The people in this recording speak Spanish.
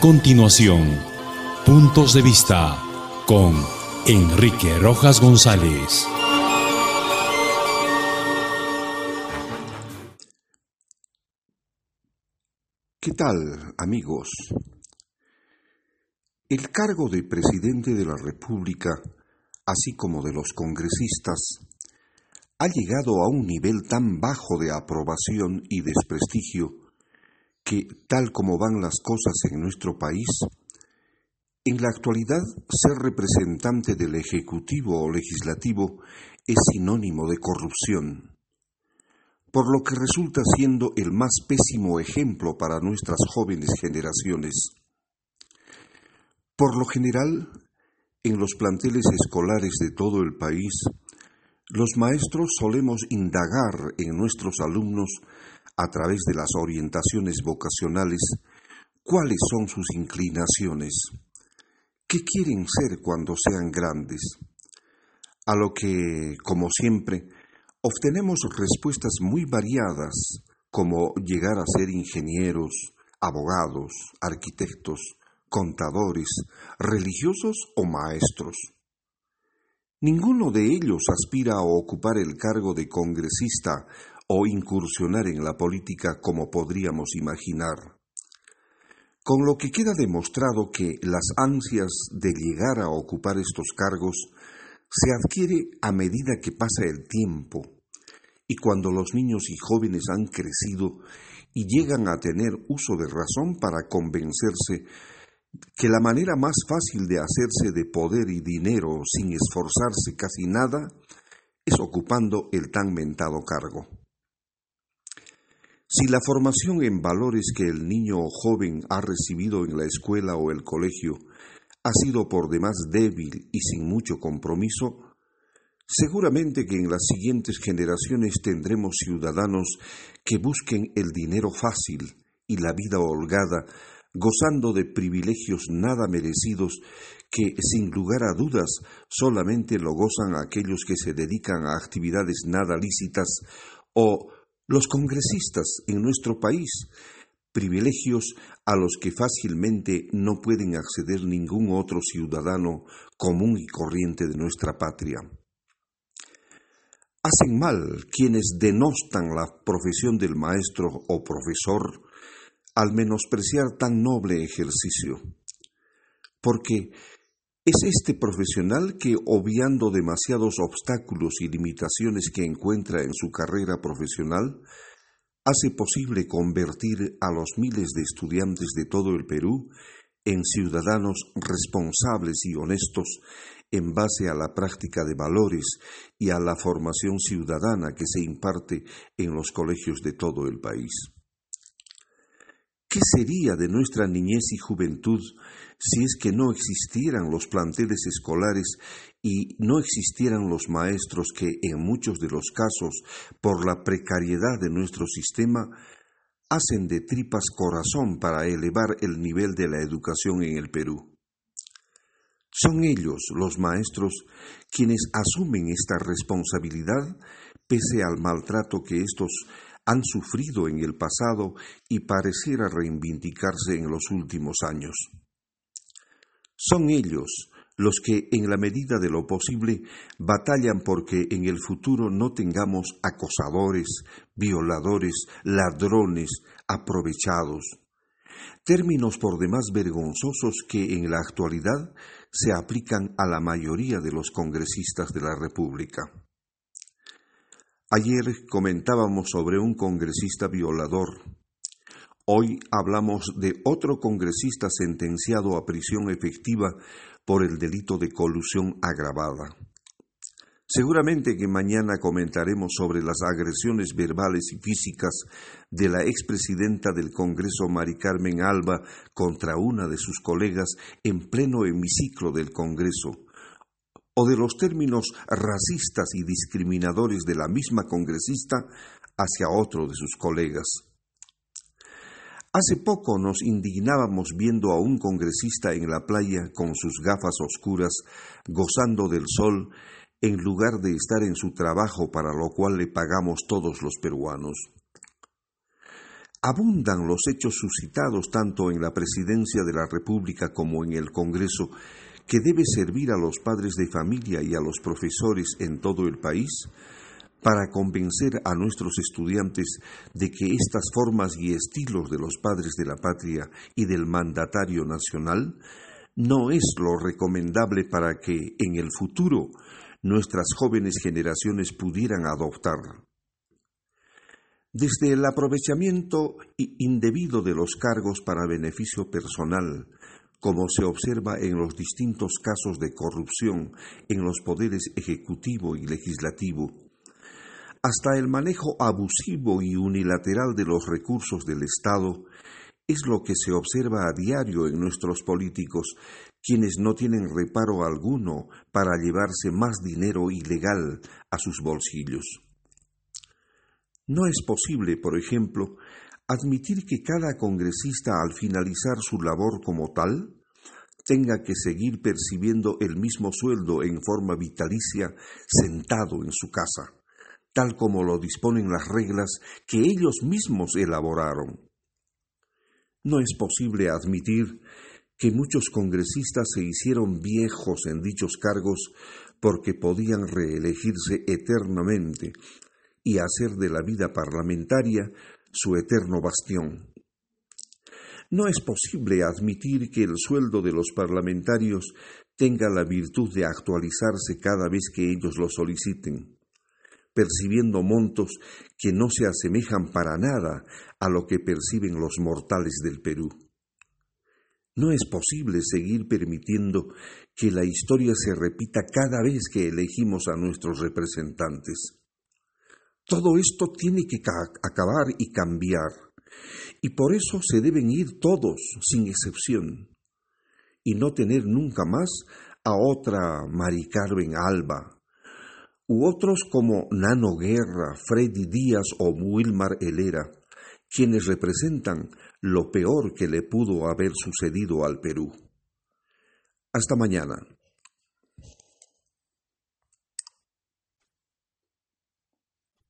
continuación, Puntos de Vista con Enrique Rojas González. ¿Qué tal, amigos? El cargo de presidente de la República, así como de los congresistas, ha llegado a un nivel tan bajo de aprobación y desprestigio que, tal como van las cosas en nuestro país, en la actualidad ser representante del Ejecutivo o Legislativo es sinónimo de corrupción, por lo que resulta siendo el más pésimo ejemplo para nuestras jóvenes generaciones. Por lo general, en los planteles escolares de todo el país, los maestros solemos indagar en nuestros alumnos, a través de las orientaciones vocacionales, cuáles son sus inclinaciones, qué quieren ser cuando sean grandes, a lo que, como siempre, obtenemos respuestas muy variadas, como llegar a ser ingenieros, abogados, arquitectos, contadores, religiosos o maestros. Ninguno de ellos aspira a ocupar el cargo de congresista o incursionar en la política como podríamos imaginar. Con lo que queda demostrado que las ansias de llegar a ocupar estos cargos se adquiere a medida que pasa el tiempo y cuando los niños y jóvenes han crecido y llegan a tener uso de razón para convencerse que la manera más fácil de hacerse de poder y dinero sin esforzarse casi nada es ocupando el tan mentado cargo. Si la formación en valores que el niño o joven ha recibido en la escuela o el colegio ha sido por demás débil y sin mucho compromiso, seguramente que en las siguientes generaciones tendremos ciudadanos que busquen el dinero fácil y la vida holgada gozando de privilegios nada merecidos que, sin lugar a dudas, solamente lo gozan aquellos que se dedican a actividades nada lícitas o los congresistas en nuestro país, privilegios a los que fácilmente no pueden acceder ningún otro ciudadano común y corriente de nuestra patria. Hacen mal quienes denostan la profesión del maestro o profesor, al menospreciar tan noble ejercicio, porque es este profesional que, obviando demasiados obstáculos y limitaciones que encuentra en su carrera profesional, hace posible convertir a los miles de estudiantes de todo el Perú en ciudadanos responsables y honestos en base a la práctica de valores y a la formación ciudadana que se imparte en los colegios de todo el país. ¿Qué sería de nuestra niñez y juventud si es que no existieran los planteles escolares y no existieran los maestros que, en muchos de los casos, por la precariedad de nuestro sistema, hacen de tripas corazón para elevar el nivel de la educación en el Perú? Son ellos, los maestros, quienes asumen esta responsabilidad pese al maltrato que estos han sufrido en el pasado y pareciera reivindicarse en los últimos años. Son ellos los que, en la medida de lo posible, batallan porque en el futuro no tengamos acosadores, violadores, ladrones, aprovechados, términos por demás vergonzosos que en la actualidad se aplican a la mayoría de los congresistas de la República. Ayer comentábamos sobre un congresista violador. Hoy hablamos de otro congresista sentenciado a prisión efectiva por el delito de colusión agravada. Seguramente que mañana comentaremos sobre las agresiones verbales y físicas de la expresidenta del Congreso Mari Carmen Alba contra una de sus colegas en pleno hemiciclo del Congreso, o de los términos racistas y discriminadores de la misma congresista hacia otro de sus colegas. Hace poco nos indignábamos viendo a un congresista en la playa con sus gafas oscuras, gozando del sol, en lugar de estar en su trabajo para lo cual le pagamos todos los peruanos. Abundan los hechos suscitados tanto en la Presidencia de la República como en el Congreso que debe servir a los padres de familia y a los profesores en todo el país para convencer a nuestros estudiantes de que estas formas y estilos de los padres de la patria y del mandatario nacional no es lo recomendable para que en el futuro nuestras jóvenes generaciones pudieran adoptar. Desde el aprovechamiento indebido de los cargos para beneficio personal, como se observa en los distintos casos de corrupción en los poderes ejecutivo y legislativo, hasta el manejo abusivo y unilateral de los recursos del Estado, es lo que se observa a diario en nuestros políticos, quienes no tienen reparo alguno para llevarse más dinero ilegal a sus bolsillos. No es posible, por ejemplo, admitir que cada congresista al finalizar su labor como tal tenga que seguir percibiendo el mismo sueldo en forma vitalicia sentado en su casa, tal como lo disponen las reglas que ellos mismos elaboraron. No es posible admitir que muchos congresistas se hicieron viejos en dichos cargos porque podían reelegirse eternamente y hacer de la vida parlamentaria su eterno bastión. No es posible admitir que el sueldo de los parlamentarios tenga la virtud de actualizarse cada vez que ellos lo soliciten, percibiendo montos que no se asemejan para nada a lo que perciben los mortales del Perú. No es posible seguir permitiendo que la historia se repita cada vez que elegimos a nuestros representantes. Todo esto tiene que acabar y cambiar. Y por eso se deben ir todos, sin excepción, y no tener nunca más a otra Mari Carmen Alba, u otros como Nano Guerra, Freddy Díaz o Wilmar Helera, quienes representan lo peor que le pudo haber sucedido al Perú. Hasta mañana.